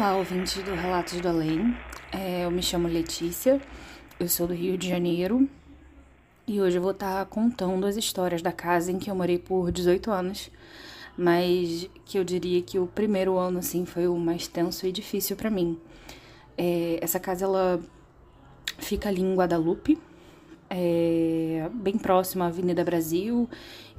Olá, ouvintes do Relatos do Além. É, eu me chamo Letícia, eu sou do Rio de Janeiro e hoje eu vou estar contando as histórias da casa em que eu morei por 18 anos, mas que eu diria que o primeiro ano assim foi o mais tenso e difícil para mim. É, essa casa ela fica ali em Guadalupe, é, bem próximo à Avenida Brasil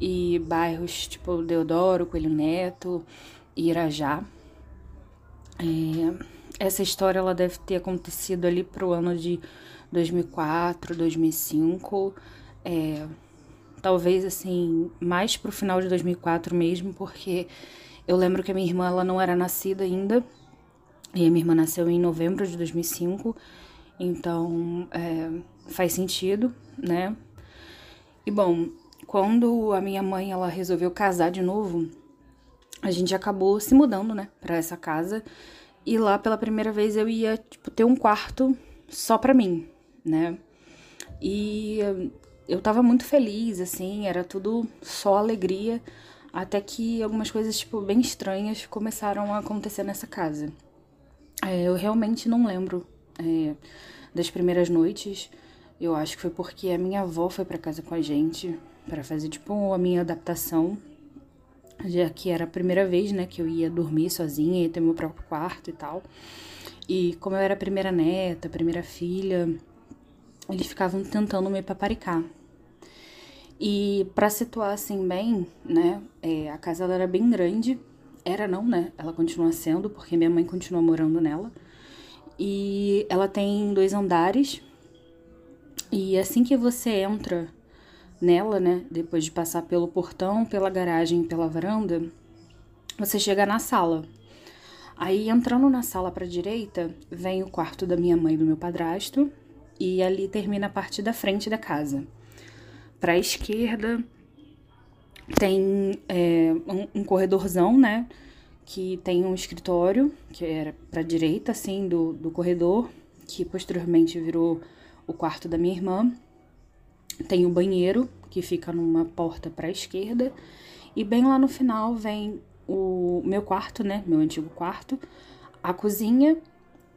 e bairros tipo Deodoro, Coelho Neto e Irajá. É, essa história ela deve ter acontecido ali pro ano de 2004, 2005, é, talvez assim, mais pro final de 2004 mesmo, porque eu lembro que a minha irmã ela não era nascida ainda, e a minha irmã nasceu em novembro de 2005, então é, faz sentido, né? E bom, quando a minha mãe ela resolveu casar de novo, a gente acabou se mudando, né, para essa casa. E lá pela primeira vez eu ia, tipo, ter um quarto só pra mim, né? E eu tava muito feliz, assim, era tudo só alegria, até que algumas coisas, tipo, bem estranhas começaram a acontecer nessa casa. É, eu realmente não lembro é, das primeiras noites. Eu acho que foi porque a minha avó foi para casa com a gente para fazer, tipo, a minha adaptação já que era a primeira vez, né, que eu ia dormir sozinha, ia ter meu próprio quarto e tal. E como eu era a primeira neta, a primeira filha, eles ficavam tentando me paparicar. E para situar assim bem, né, é, a casa era bem grande, era não, né, ela continua sendo, porque minha mãe continua morando nela. E ela tem dois andares, e assim que você entra nela, né? Depois de passar pelo portão, pela garagem, pela varanda, você chega na sala. Aí entrando na sala para direita, vem o quarto da minha mãe e do meu padrasto, e ali termina a parte da frente da casa. Para a esquerda tem é, um, um, corredorzão, né? Que tem um escritório, que era para direita, assim, do, do corredor, que posteriormente virou o quarto da minha irmã. Tem o banheiro, que fica numa porta para a esquerda, e bem lá no final vem o meu quarto, né, meu antigo quarto, a cozinha,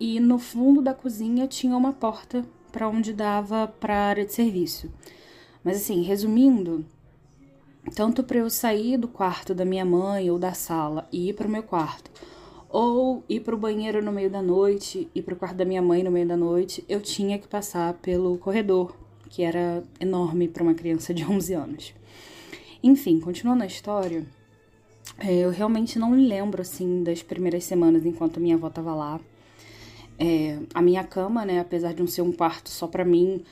e no fundo da cozinha tinha uma porta para onde dava para área de serviço. Mas assim, resumindo, tanto para eu sair do quarto da minha mãe ou da sala e ir para o meu quarto, ou ir para o banheiro no meio da noite, ir para o quarto da minha mãe no meio da noite, eu tinha que passar pelo corredor que era enorme para uma criança de 11 anos. Enfim, continuando a história, é, eu realmente não me lembro assim das primeiras semanas enquanto minha avó estava lá. É, a minha cama, né, apesar de não ser um quarto só para mim,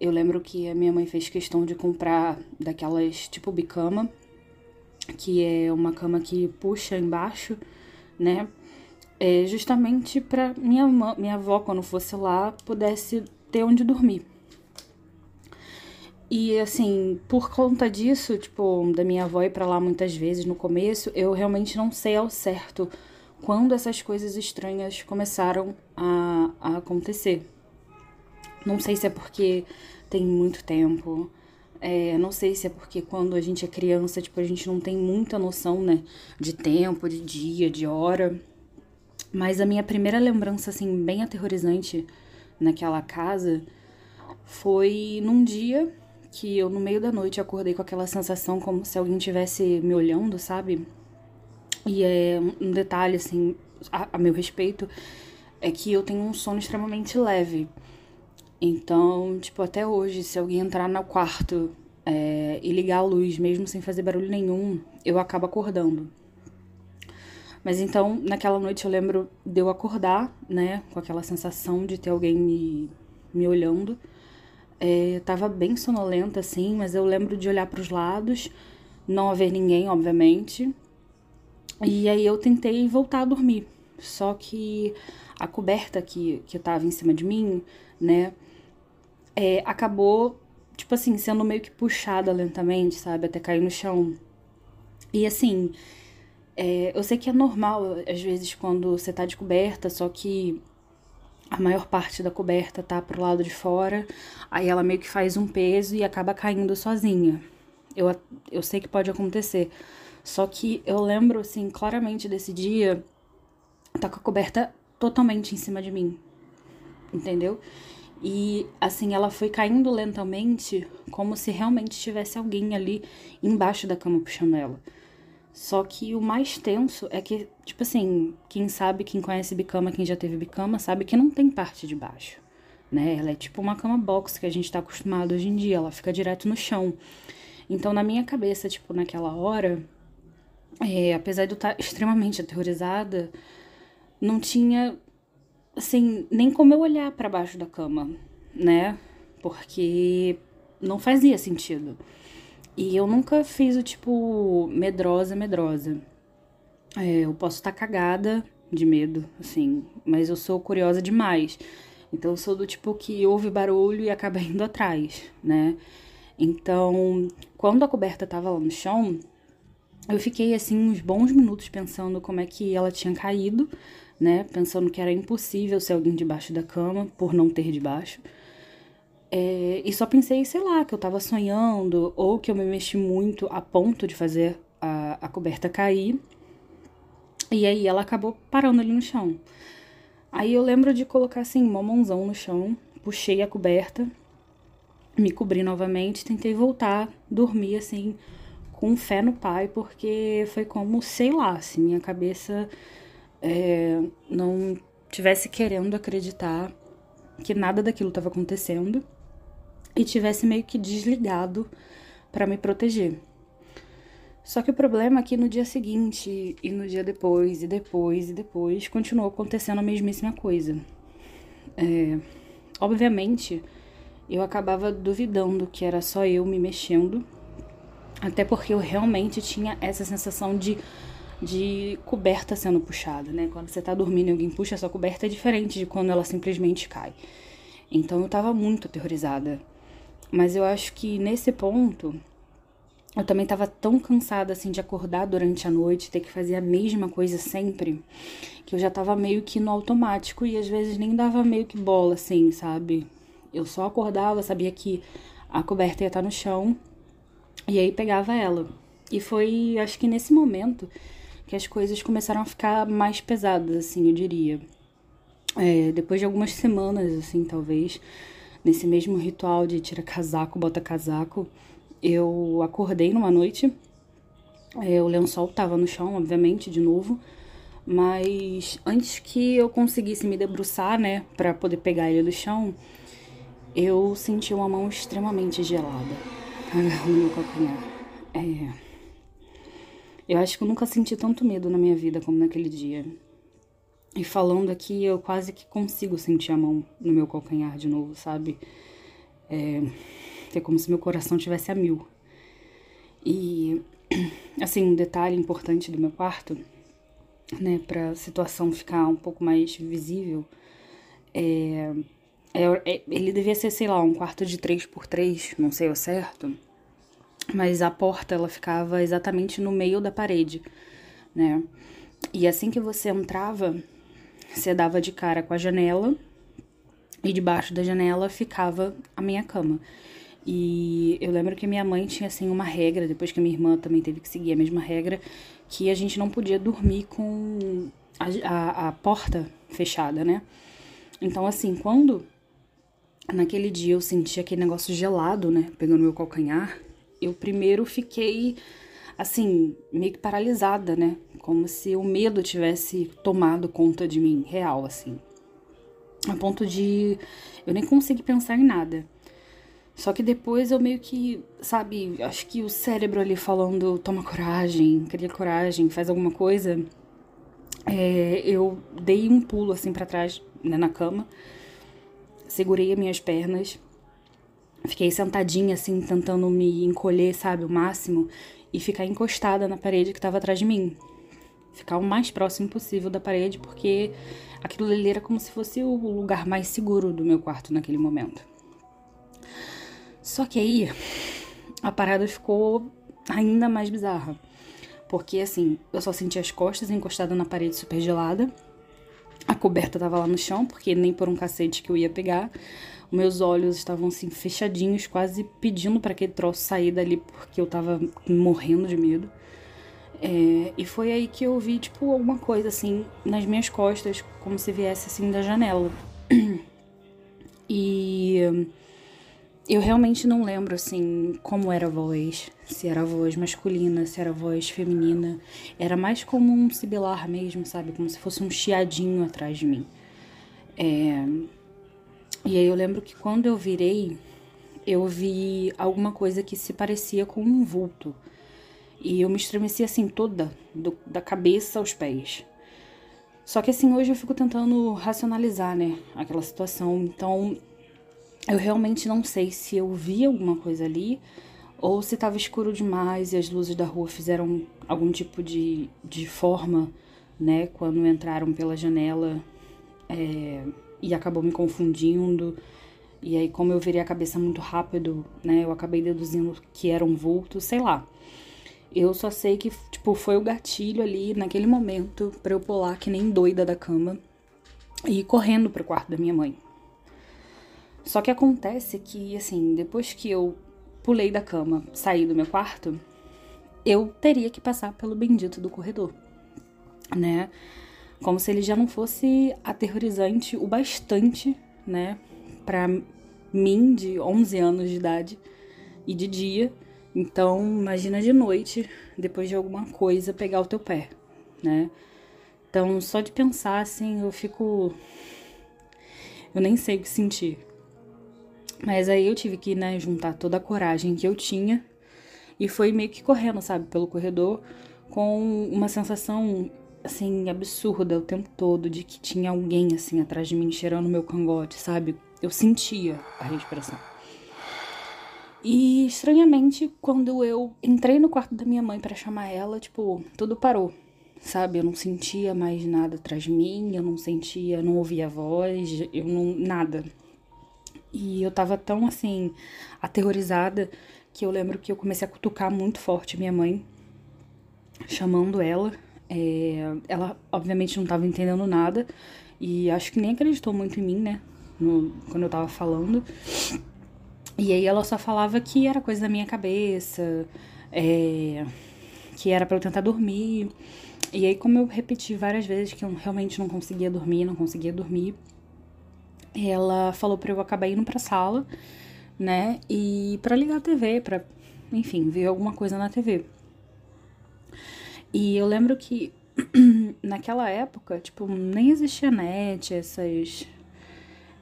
eu lembro que a minha mãe fez questão de comprar daquelas tipo bicama, que é uma cama que puxa embaixo, né? É justamente para minha minha avó quando fosse lá pudesse ter onde dormir. E assim, por conta disso, tipo, da minha avó ir pra lá muitas vezes no começo, eu realmente não sei ao certo quando essas coisas estranhas começaram a, a acontecer. Não sei se é porque tem muito tempo. É, não sei se é porque quando a gente é criança, tipo, a gente não tem muita noção, né? De tempo, de dia, de hora. Mas a minha primeira lembrança, assim, bem aterrorizante naquela casa foi num dia que eu no meio da noite acordei com aquela sensação como se alguém tivesse me olhando, sabe? E é um detalhe assim, a, a meu respeito, é que eu tenho um sono extremamente leve. Então, tipo, até hoje, se alguém entrar no quarto é, e ligar a luz, mesmo sem fazer barulho nenhum, eu acabo acordando. Mas então, naquela noite eu lembro de eu acordar, né, com aquela sensação de ter alguém me, me olhando. É, eu tava bem sonolenta, assim, mas eu lembro de olhar para os lados, não haver ninguém, obviamente. E aí eu tentei voltar a dormir, Só que a coberta que, que tava em cima de mim, né, é, acabou, tipo assim, sendo meio que puxada lentamente, sabe, até cair no chão. E assim, é, eu sei que é normal, às vezes, quando você tá de coberta, só que a maior parte da coberta tá pro lado de fora, aí ela meio que faz um peso e acaba caindo sozinha. Eu, eu sei que pode acontecer. Só que eu lembro, assim, claramente desse dia, tá com a coberta totalmente em cima de mim. Entendeu? E assim, ela foi caindo lentamente, como se realmente tivesse alguém ali embaixo da cama puxando ela. Só que o mais tenso é que, tipo assim, quem sabe, quem conhece bicama, quem já teve bicama, sabe que não tem parte de baixo, né? Ela é tipo uma cama box que a gente tá acostumado hoje em dia, ela fica direto no chão. Então, na minha cabeça, tipo, naquela hora, é, apesar de eu estar tá extremamente aterrorizada, não tinha, assim, nem como eu olhar para baixo da cama, né? Porque não fazia sentido. E eu nunca fiz o tipo medrosa, medrosa. É, eu posso estar tá cagada de medo, assim, mas eu sou curiosa demais. Então eu sou do tipo que ouve barulho e acaba indo atrás, né? Então, quando a coberta tava lá no chão, eu fiquei assim uns bons minutos pensando como é que ela tinha caído, né? Pensando que era impossível ser alguém debaixo da cama por não ter debaixo. É, e só pensei, sei lá, que eu tava sonhando ou que eu me mexi muito a ponto de fazer a, a coberta cair. E aí ela acabou parando ali no chão. Aí eu lembro de colocar assim, uma mãozão no chão, puxei a coberta, me cobri novamente, tentei voltar, dormir assim, com fé no pai, porque foi como, sei lá, se minha cabeça é, não tivesse querendo acreditar que nada daquilo estava acontecendo e tivesse meio que desligado para me proteger. Só que o problema é que no dia seguinte, e no dia depois, e depois, e depois, continuou acontecendo a mesmíssima coisa. É, obviamente, eu acabava duvidando que era só eu me mexendo, até porque eu realmente tinha essa sensação de, de coberta sendo puxada, né? Quando você tá dormindo e alguém puxa a sua coberta é diferente de quando ela simplesmente cai. Então eu tava muito aterrorizada. Mas eu acho que nesse ponto eu também tava tão cansada assim de acordar durante a noite, ter que fazer a mesma coisa sempre, que eu já tava meio que no automático e às vezes nem dava meio que bola assim, sabe? Eu só acordava, sabia que a coberta ia estar no chão e aí pegava ela. E foi, acho que nesse momento que as coisas começaram a ficar mais pesadas, assim, eu diria. É, depois de algumas semanas, assim, talvez, nesse mesmo ritual de tira casaco, bota casaco, eu acordei numa noite. É, o lençol tava no chão, obviamente, de novo. Mas antes que eu conseguisse me debruçar, né, para poder pegar ele do chão, eu senti uma mão extremamente gelada no meu calcanhar. É. Eu acho que eu nunca senti tanto medo na minha vida como naquele dia. E falando aqui, eu quase que consigo sentir a mão no meu calcanhar de novo, sabe? É, é como se meu coração tivesse a mil. E, assim, um detalhe importante do meu quarto, né, pra situação ficar um pouco mais visível, é, é, é ele devia ser, sei lá, um quarto de 3 por 3 não sei o certo, mas a porta, ela ficava exatamente no meio da parede, né? E assim que você entrava, você dava de cara com a janela e debaixo da janela ficava a minha cama. E eu lembro que minha mãe tinha assim uma regra, depois que minha irmã também teve que seguir a mesma regra, que a gente não podia dormir com a, a, a porta fechada, né? Então, assim, quando naquele dia eu senti aquele negócio gelado, né, pegando meu calcanhar, eu primeiro fiquei assim, meio que paralisada, né? Como se o medo tivesse tomado conta de mim, real, assim. A ponto de eu nem conseguir pensar em nada. Só que depois eu meio que, sabe, acho que o cérebro ali falando, toma coragem, cria coragem, faz alguma coisa. É, eu dei um pulo assim para trás, né, na cama, segurei as minhas pernas, fiquei sentadinha assim, tentando me encolher, sabe, o máximo, e ficar encostada na parede que estava atrás de mim. ficar o mais próximo possível da parede, porque aquilo ali era como se fosse o lugar mais seguro do meu quarto naquele momento. Só que aí a parada ficou ainda mais bizarra. Porque assim, eu só senti as costas encostadas na parede super gelada. A coberta tava lá no chão, porque nem por um cacete que eu ia pegar. Meus olhos estavam assim fechadinhos, quase pedindo para aquele troço sair dali, porque eu tava morrendo de medo. É, e foi aí que eu vi, tipo, alguma coisa assim nas minhas costas, como se viesse assim da janela. E eu realmente não lembro assim como era a voz, se era a voz masculina, se era a voz feminina. Era mais como um sibilar mesmo, sabe? Como se fosse um chiadinho atrás de mim. É... E aí eu lembro que quando eu virei, eu vi alguma coisa que se parecia com um vulto. E eu me estremeci assim toda, do, da cabeça aos pés. Só que assim, hoje eu fico tentando racionalizar, né, aquela situação. Então, eu realmente não sei se eu vi alguma coisa ali ou se estava escuro demais e as luzes da rua fizeram algum tipo de, de forma, né, quando entraram pela janela é, e acabou me confundindo. E aí, como eu virei a cabeça muito rápido, né, eu acabei deduzindo que era um vulto, sei lá. Eu só sei que, tipo, foi o gatilho ali naquele momento para eu pular que nem doida da cama e ir correndo pro quarto da minha mãe. Só que acontece que, assim, depois que eu pulei da cama, saí do meu quarto, eu teria que passar pelo bendito do corredor, né? Como se ele já não fosse aterrorizante o bastante, né, para mim de 11 anos de idade e de dia então, imagina de noite, depois de alguma coisa, pegar o teu pé, né? Então, só de pensar assim, eu fico. Eu nem sei o que sentir. Mas aí eu tive que, né, juntar toda a coragem que eu tinha e foi meio que correndo, sabe, pelo corredor com uma sensação assim absurda o tempo todo de que tinha alguém assim atrás de mim cheirando meu cangote, sabe? Eu sentia a respiração. E estranhamente, quando eu entrei no quarto da minha mãe para chamar ela, tipo, tudo parou. Sabe, eu não sentia mais nada atrás de mim, eu não sentia, não ouvia a voz, eu não nada. E eu tava tão assim aterrorizada que eu lembro que eu comecei a cutucar muito forte minha mãe, chamando ela. É, ela obviamente não tava entendendo nada e acho que nem acreditou muito em mim, né? No, quando eu tava falando. E aí ela só falava que era coisa da minha cabeça, é, que era para eu tentar dormir. E aí, como eu repeti várias vezes que eu realmente não conseguia dormir, não conseguia dormir, ela falou para eu acabar indo pra sala, né? E para ligar a TV, para, enfim, ver alguma coisa na TV. E eu lembro que naquela época, tipo, nem existia net, essas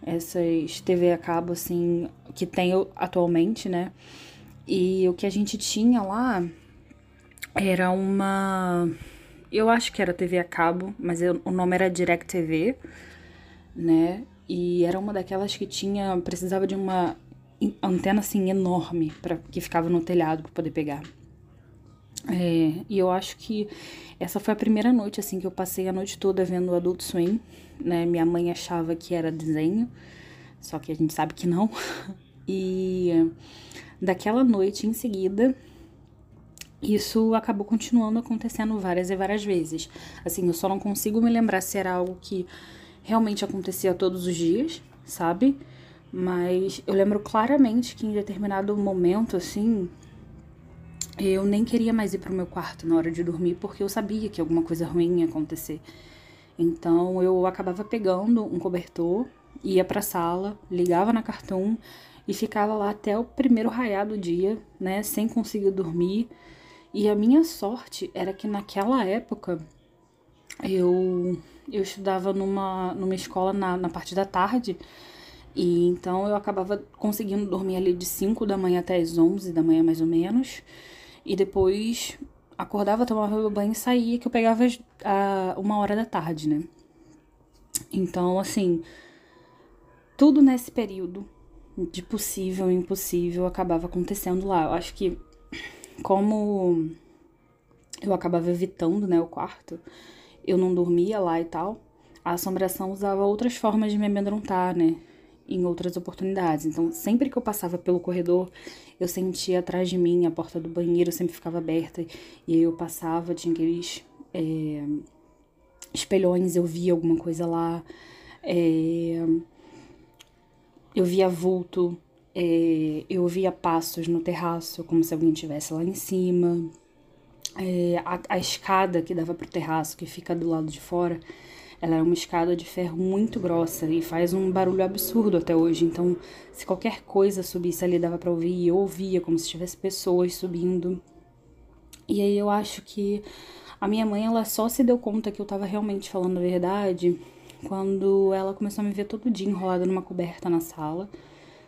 essas TV a cabo, assim, que tem atualmente, né? E o que a gente tinha lá era uma. Eu acho que era TV a cabo, mas eu, o nome era Direct TV, né? E era uma daquelas que tinha. precisava de uma antena assim enorme para que ficava no telhado para poder pegar. É, e eu acho que essa foi a primeira noite assim que eu passei a noite toda vendo o Adult Swim, né? Minha mãe achava que era desenho, só que a gente sabe que não. E daquela noite em seguida, isso acabou continuando acontecendo várias e várias vezes. Assim, eu só não consigo me lembrar se era algo que realmente acontecia todos os dias, sabe? Mas eu lembro claramente que em determinado momento, assim, eu nem queria mais ir pro meu quarto na hora de dormir porque eu sabia que alguma coisa ruim ia acontecer. Então eu acabava pegando um cobertor, ia pra sala, ligava na Cartoon e ficava lá até o primeiro raiar do dia, né, sem conseguir dormir. E a minha sorte era que naquela época eu eu estudava numa, numa escola na, na parte da tarde e então eu acabava conseguindo dormir ali de 5 da manhã até as 11 da manhã mais ou menos. E depois acordava, tomava meu banho e saía, que eu pegava a, uma hora da tarde, né? Então, assim, tudo nesse período de possível e impossível acabava acontecendo lá. Eu acho que como eu acabava evitando, né, o quarto. Eu não dormia lá e tal. A assombração usava outras formas de me amedrontar, né? Em outras oportunidades. Então, sempre que eu passava pelo corredor, eu sentia atrás de mim a porta do banheiro sempre ficava aberta. E aí eu passava, tinha aqueles é, espelhões, eu via alguma coisa lá. É, eu via vulto, é, eu ouvia passos no terraço, como se alguém estivesse lá em cima. É, a, a, escada que dava pro terraço, que fica do lado de fora, ela é uma escada de ferro muito grossa e faz um barulho absurdo até hoje. Então, se qualquer coisa subisse ali, dava para ouvir. E eu ouvia como se tivesse pessoas subindo. E aí eu acho que a minha mãe, ela só se deu conta que eu tava realmente falando a verdade quando ela começou a me ver todo dia enrolada numa coberta na sala,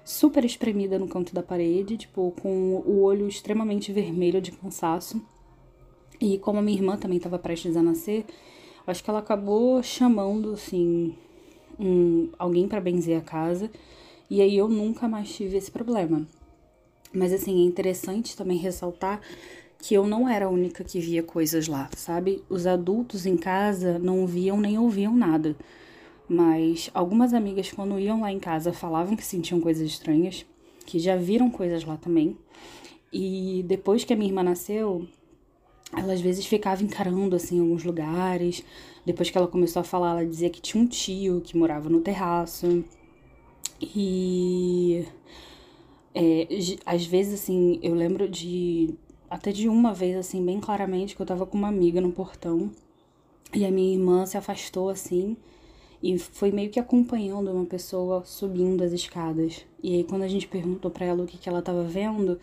super espremida no canto da parede, tipo, com o olho extremamente vermelho de cansaço. E como a minha irmã também estava prestes a nascer, acho que ela acabou chamando, assim, um, alguém para benzer a casa. E aí eu nunca mais tive esse problema. Mas, assim, é interessante também ressaltar que eu não era a única que via coisas lá, sabe? Os adultos em casa não viam nem ouviam nada. Mas algumas amigas, quando iam lá em casa, falavam que sentiam coisas estranhas, que já viram coisas lá também. E depois que a minha irmã nasceu, ela às vezes ficava encarando assim alguns lugares. Depois que ela começou a falar, ela dizia que tinha um tio que morava no terraço. E é, às vezes assim, eu lembro de até de uma vez assim bem claramente que eu tava com uma amiga no portão e a minha irmã se afastou assim e foi meio que acompanhando uma pessoa subindo as escadas. E aí quando a gente perguntou para ela o que que ela tava vendo,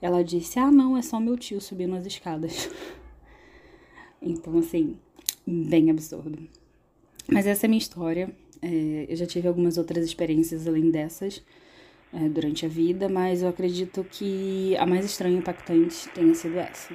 ela disse: Ah, não, é só meu tio subindo as escadas. então, assim, bem absurdo. Mas essa é a minha história. É, eu já tive algumas outras experiências além dessas é, durante a vida, mas eu acredito que a mais estranha e impactante tenha sido essa.